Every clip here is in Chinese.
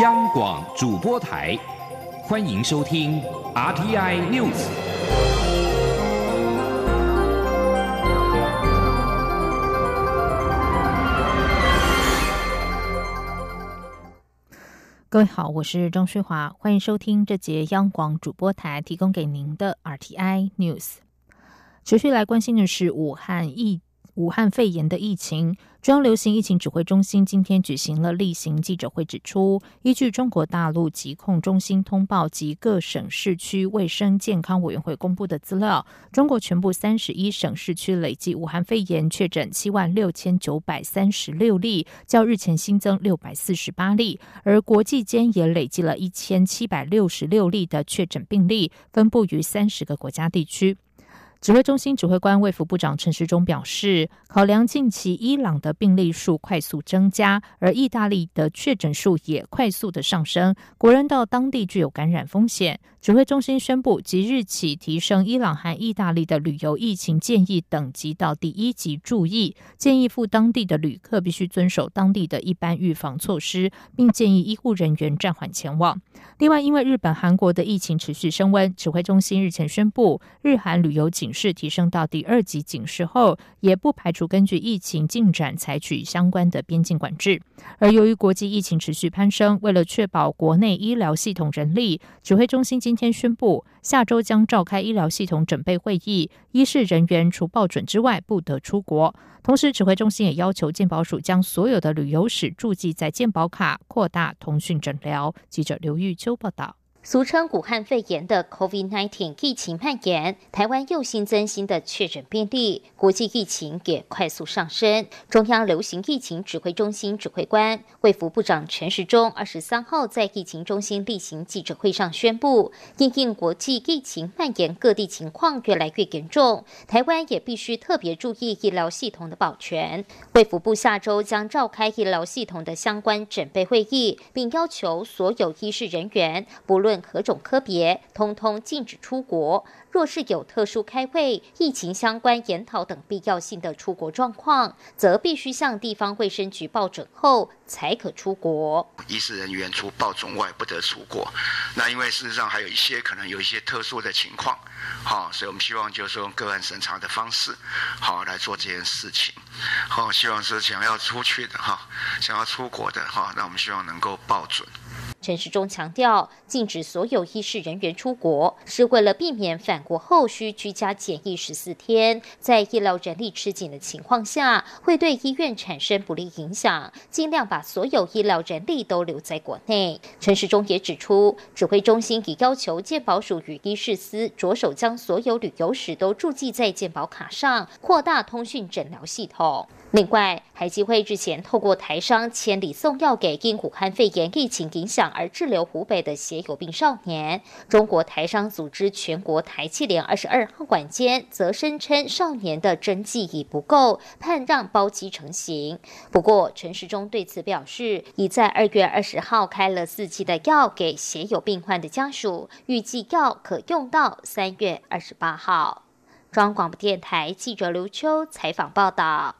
央广主播台，欢迎收听 RTI News。各位好，我是钟淑华，欢迎收听这节央广主播台提供给您的 RTI News。持续来关心的是武汉疫。武汉肺炎的疫情，中央流行疫情指挥中心今天举行了例行记者会，指出，依据中国大陆疾控中心通报及各省市区卫生健康委员会公布的资料，中国全部三十一省市区累计武汉肺炎确诊七万六千九百三十六例，较日前新增六百四十八例，而国际间也累计了一千七百六十六例的确诊病例，分布于三十个国家地区。指挥中心指挥官卫福部长陈时中表示，考量近期伊朗的病例数快速增加，而意大利的确诊数也快速的上升，国人到当地具有感染风险。指挥中心宣布，即日起提升伊朗和意大利的旅游疫情建议等级到第一级注意，建议赴当地的旅客必须遵守当地的一般预防措施，并建议医护人员暂缓前往。另外，因为日本、韩国的疫情持续升温，指挥中心日前宣布，日韩旅游警警示提升到第二级警示后，也不排除根据疫情进展采取相关的边境管制。而由于国际疫情持续攀升，为了确保国内医疗系统人力，指挥中心今天宣布，下周将召开医疗系统准备会议，医事人员除报准之外不得出国。同时，指挥中心也要求健保署将所有的旅游史注记在健保卡，扩大通讯诊疗。记者刘玉秋报道。俗称武汉肺炎的 COVID-19 疫情蔓延，台湾又新增新的确诊病例，国际疫情也快速上升。中央流行疫情指挥中心指挥官、卫福部长陈时中二十三号在疫情中心例行记者会上宣布，因应国际疫情蔓延，各地情况越来越严重，台湾也必须特别注意医疗系统的保全。卫福部下周将召开医疗系统的相关准备会议，并要求所有医事人员，不论何种科别，通通禁止出国。若是有特殊开会、疫情相关研讨等必要性的出国状况，则必须向地方卫生局报准后才可出国。医师人员除报准外不得出国。那因为事实上还有一些可能有一些特殊的情况，好，所以我们希望就是用个案审查的方式，好来做这件事情。好，希望是想要出去的哈，想要出国的哈，那我们希望能够报准。陈时中强调，禁止所有医事人员出国，是为了避免返国后需居家检疫十四天，在医疗人力吃紧的情况下，会对医院产生不利影响，尽量把所有医疗人力都留在国内。陈时中也指出，指挥中心已要求健保署与医事司着手将所有旅游史都注记在健保卡上，扩大通讯诊疗系统。另外，海基会日前透过台商千里送药给因武汉肺炎疫情影响而滞留湖北的血友病少年。中国台商组织全国台气联二十二号晚间则声称少年的针剂已不够，盼让包机成型。不过，陈时中对此表示，已在二月二十号开了四期的药给血友病患的家属，预计药可用到三月二十八号。中央广播电台记者刘秋采访报道。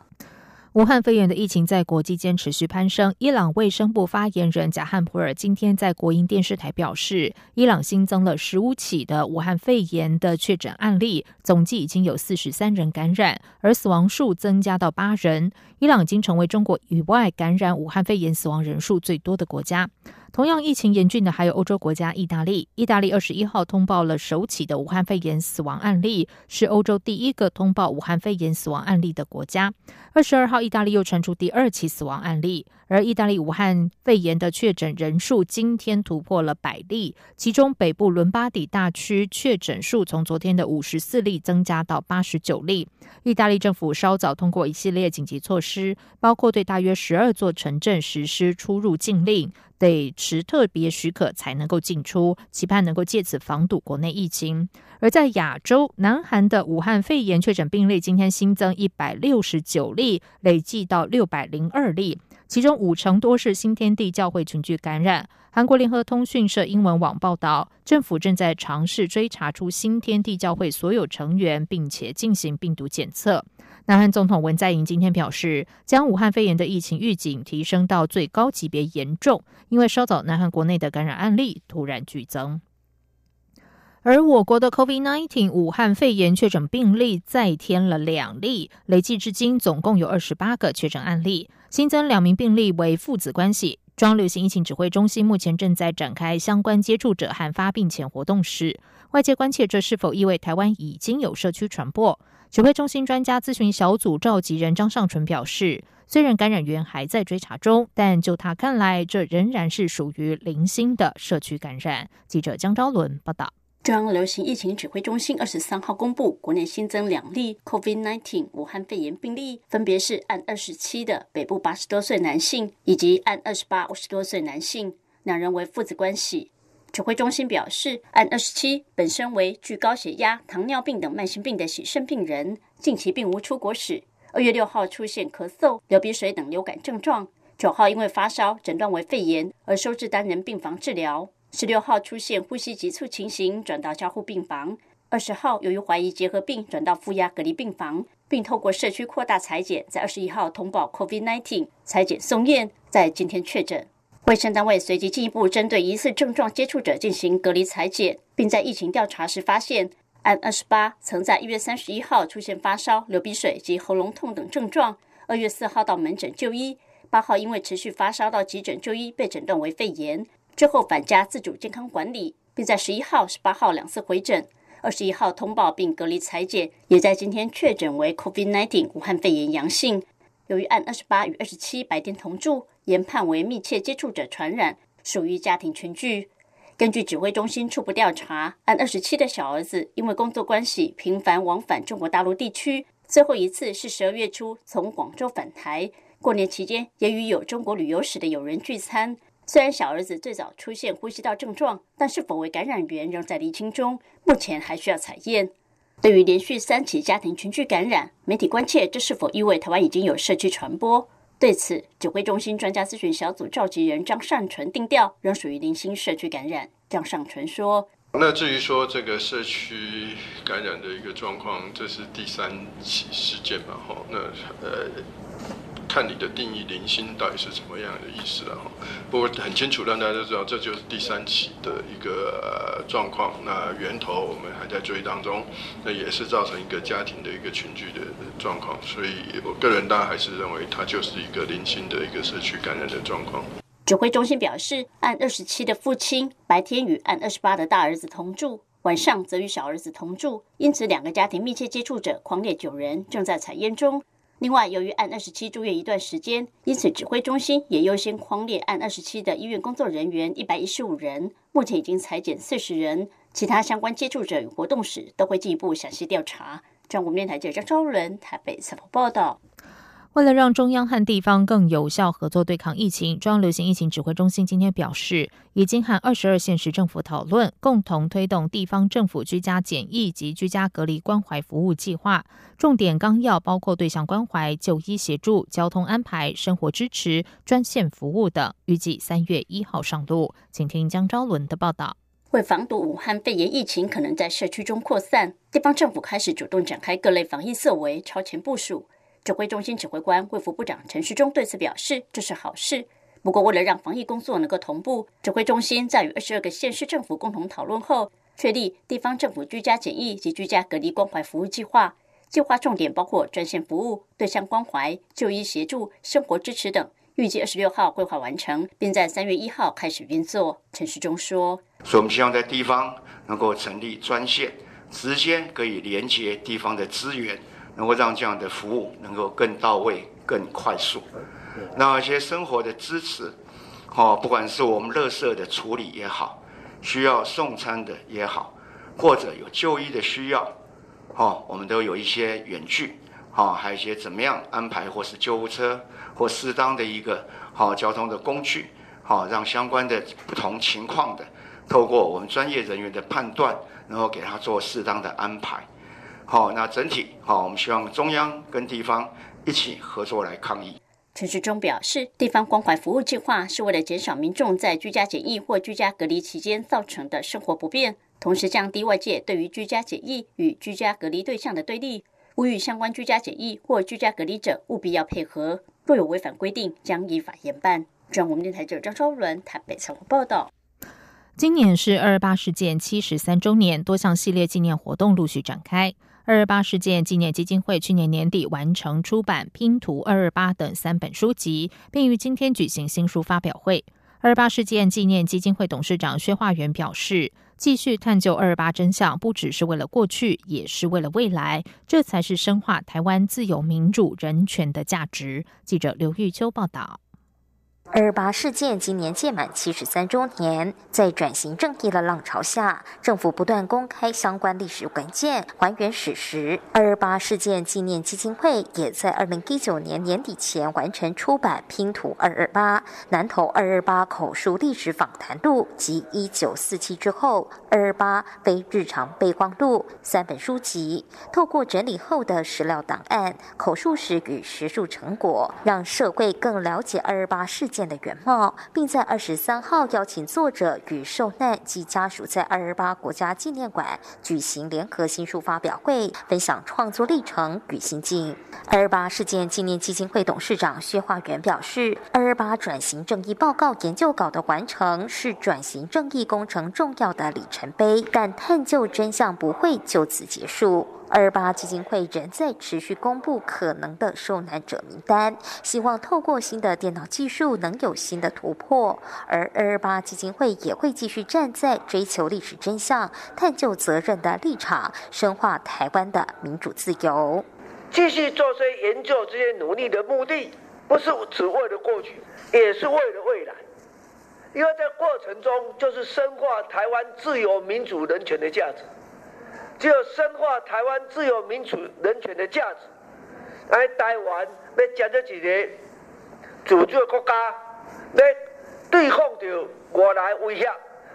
武汉肺炎的疫情在国际间持续攀升。伊朗卫生部发言人贾汉普尔今天在国营电视台表示，伊朗新增了十五起的武汉肺炎的确诊案例，总计已经有四十三人感染，而死亡数增加到八人。伊朗已经成为中国以外感染武汉肺炎死亡人数最多的国家。同样疫情严峻的还有欧洲国家意大利。意大利二十一号通报了首起的武汉肺炎死亡案例，是欧洲第一个通报武汉肺炎死亡案例的国家。二十二号，意大利又传出第二起死亡案例。而意大利武汉肺炎的确诊人数今天突破了百例，其中北部伦巴底大区确诊数从昨天的五十四例增加到八十九例。意大利政府稍早通过一系列紧急措施，包括对大约十二座城镇实施出入境令，得持特别许可才能够进出，期盼能够借此防堵国内疫情。而在亚洲，南韩的武汉肺炎确诊病例今天新增一百六十九例，累计到六百零二例。其中五成多是新天地教会群聚感染。韩国联合通讯社英文网报道，政府正在尝试追查出新天地教会所有成员，并且进行病毒检测。南韩总统文在寅今天表示，将武汉肺炎的疫情预警提升到最高级别严重，因为稍早南韩国内的感染案例突然剧增。而我国的 COVID-19 武汉肺炎确诊病例再添了两例，累计至今总共有二十八个确诊案例，新增两名病例为父子关系。中央流行疫情指挥中心目前正在展开相关接触者和发病前活动时，外界关切这是否意味台湾已经有社区传播？指挥中心专家咨询小组召集人张尚淳表示，虽然感染源还在追查中，但就他看来，这仍然是属于零星的社区感染。记者江昭伦报道。中央流行疫情指挥中心二十三号公布，国内新增两例 COVID-19 武汉肺炎病例，分别是按二十七的北部八十多岁男性，以及按二十八五十多岁男性，两人为父子关系。指挥中心表示，按二十七本身为具高血压、糖尿病等慢性病的喜肾病人，近期并无出国史。二月六号出现咳嗽、流鼻水等流感症状，九号因为发烧诊断为肺炎而收治单人病房治疗。十六号出现呼吸急促情形，转到交互病房。二十号由于怀疑结核病，转到负压隔离病房，并透过社区扩大裁剪，在二十一号通报 COVID-19 裁剪送验，在今天确诊。卫生单位随即进一步针对疑似症状接触者进行隔离裁剪，并在疫情调查时发现，按二十八曾在一月三十一号出现发烧、流鼻水及喉咙痛等症状，二月四号到门诊就医，八号因为持续发烧到急诊就医，被诊断为肺炎。之后返家自主健康管理，并在十一号、十八号两次回诊，二十一号通报并隔离裁剪，也在今天确诊为 COVID-19 武汉肺炎阳性。由于按二十八与二十七白天同住，研判为密切接触者传染，属于家庭群聚。根据指挥中心初步调查，按二十七的小儿子因为工作关系频繁往返中国大陆地区，最后一次是十二月初从广州返台，过年期间也与有中国旅游史的友人聚餐。虽然小儿子最早出现呼吸道症状，但是否为感染源仍在厘清中，目前还需要采验。对于连续三起家庭群聚感染，媒体关切这是否意味台湾已经有社区传播？对此，指挥中心专家咨询小组召集人张善纯定调，仍属于零星社区感染。张善纯说：“那至于说这个社区感染的一个状况，这是第三起事件嘛？哈，那呃。”看你的定义，零星到底是什么样的意思了哈？不过很清楚，让大家都知道，这就是第三起的一个状况。那源头我们还在追当中，那也是造成一个家庭的一个群聚的状况。所以我个人当然还是认为，它就是一个零星的一个社区感染的状况。指挥中心表示，按二十七的父亲白天与按二十八的大儿子同住，晚上则与小儿子同住，因此两个家庭密切接触者狂烈九人正在采验中。另外，由于按二十七住院一段时间，因此指挥中心也优先框列按二十七的医院工作人员一百一十五人，目前已经裁减四十人，其他相关接触者与活动史都会进一步详细调查。中国电台记者张昭伦台北采访报道。为了让中央和地方更有效合作对抗疫情，中央流行疫情指挥中心今天表示，已经和二十二县市政府讨论，共同推动地方政府居家检疫及居家隔离关怀服务计划。重点纲要包括对象关怀、就医协助、交通安排、生活支持、专线服务等。预计三月一号上路。请听江昭伦的报道。为防堵武汉肺炎疫情可能在社区中扩散，地方政府开始主动展开各类防疫设为，超前部署。指挥中心指挥官、卫福部长陈时中对此表示，这是好事。不过，为了让防疫工作能够同步，指挥中心在与二十二个县市政府共同讨论后，确立地方政府居家检疫及居家隔离关怀服务计划。计划重点包括专线服务、对象关怀、就医协助、生活支持等。预计二十六号规划完成，并在三月一号开始运作。陈时中说：“所以，我们希望在地方能够成立专线，直接可以连接地方的资源。”能够让这样的服务能够更到位、更快速。那一些生活的支持，哦，不管是我们垃圾的处理也好，需要送餐的也好，或者有就医的需要，哦，我们都有一些远距，哦，还有一些怎么样安排，或是救护车或适当的一个好交通的工具，好让相关的不同情况的，透过我们专业人员的判断，然后给他做适当的安排。好，那整体好，我们希望中央跟地方一起合作来抗疫。陈世忠表示，地方关怀服务计划是为了减少民众在居家检疫或居家隔离期间造成的生活不便，同时降低外界对于居家检疫与居家隔离对象的对立。呼吁相关居家检疫或居家隔离者务必要配合，若有违反规定，将依法严办。中央广播电台记者张超伦台北采访报道。今年是二二八事件七十三周年，多项系列纪念活动陆续展开。二二八事件纪念基金会去年年底完成出版《拼图二二八》等三本书籍，并于今天举行新书发表会。二二八事件纪念基金会董事长薛化元表示，继续探究二二八真相，不只是为了过去，也是为了未来，这才是深化台湾自由民主人权的价值。记者刘玉秋报道。二二八事件今年届满七十三周年，在转型正义的浪潮下，政府不断公开相关历史文件，还原史实。二二八事件纪念基金会也在二零一九年年底前完成出版《拼图二二八南投二二八口述历史访谈录》及一九四七之后二二八非日常备忘录三本书籍，透过整理后的史料档案、口述史与学术成果，让社会更了解二二八事件。的原貌，并在二十三号邀请作者与受难及家属在二二八国家纪念馆举行联合新书发表会，分享创作历程与心境。二二八事件纪念基金会董事长薛化元表示，二二八转型正义报告研究稿的完成是转型正义工程重要的里程碑，但探究真相不会就此结束。二二八基金会仍在持续公布可能的受难者名单，希望透过新的电脑技术能有新的突破。而二二八基金会也会继续站在追求历史真相、探究责任的立场，深化台湾的民主自由。继续做这些研究、这些努力的目的，不是只为了过去，也是为了未来。因为在过程中，就是深化台湾自由、民主、人权的价值。只有深化台湾自由民主人权的价值，来台湾要建立一个自主的国家，来对抗着外来威胁。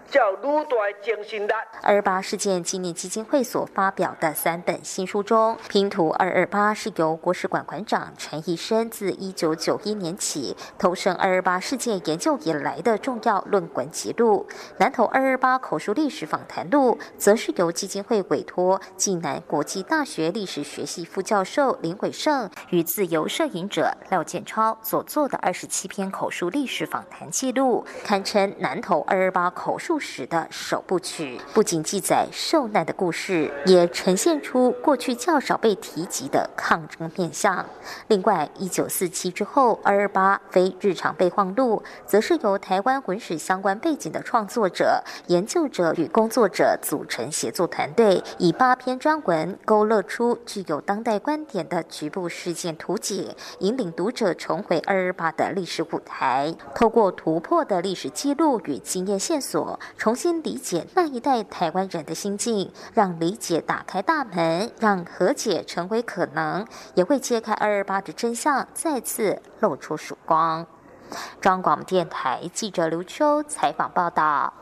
叫鲁代精神力。二八事件纪念基金会所发表的三本新书中，《拼图二二八》是由国史馆馆长陈义生自一九九一年起投身二二八事件研究以来的重要论文记录。《南投二二八口述历史访谈录》则是由基金会委托暨南国际大学历史学系副教授林伟胜与自由摄影者廖建超所做的二十七篇口述历史访谈记录，堪称南投二二八口述。史的首部曲不仅记载受难的故事，也呈现出过去较少被提及的抗争面相。另外，一九四七之后，二二八非日常备忘录，则是由台湾文史相关背景的创作者、研究者与工作者组成协作团队，以八篇专文勾勒出具有当代观点的局部事件图景，引领读者重回二二八的历史舞台。透过突破的历史记录与经验线索。重新理解那一代台湾人的心境，让理解打开大门，让和解成为可能，也会揭开二二八的真相，再次露出曙光。中广电台记者刘秋采访报道。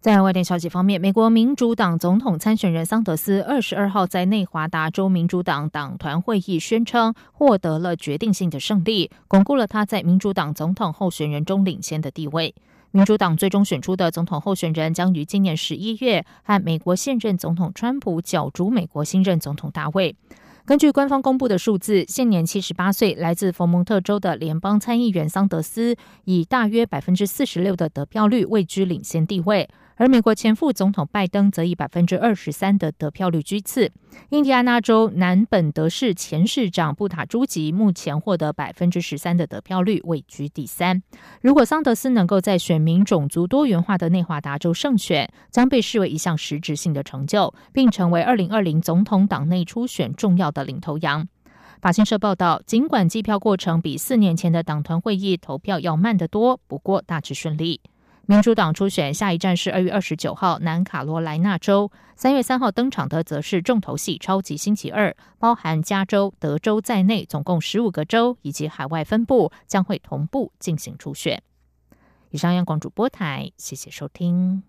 在外电消息方面，美国民主党总统参选人桑德斯二十二号在内华达州民主党党团会议宣称获得了决定性的胜利，巩固了他在民主党总统候选人中领先的地位。民主党最终选出的总统候选人将于今年十一月和美国现任总统川普角逐美国新任总统大位。根据官方公布的数字，现年七十八岁、来自佛蒙特州的联邦参议员桑德斯以大约百分之四十六的得票率位居领先地位。而美国前副总统拜登则以百分之二十三的得票率居次。印第安纳州南本德市前市长布塔朱吉目前获得百分之十三的得票率，位居第三。如果桑德斯能够在选民种族多元化的内华达州胜选，将被视为一项实质性的成就，并成为二零二零总统党内初选重要的领头羊。法新社报道，尽管计票过程比四年前的党团会议投票要慢得多，不过大致顺利。民主党初选下一站是二月二十九号南卡罗来纳州，三月三号登场的则是重头戏超级星期二，包含加州、德州在内，总共十五个州以及海外分部将会同步进行初选。以上央广主播台，谢谢收听。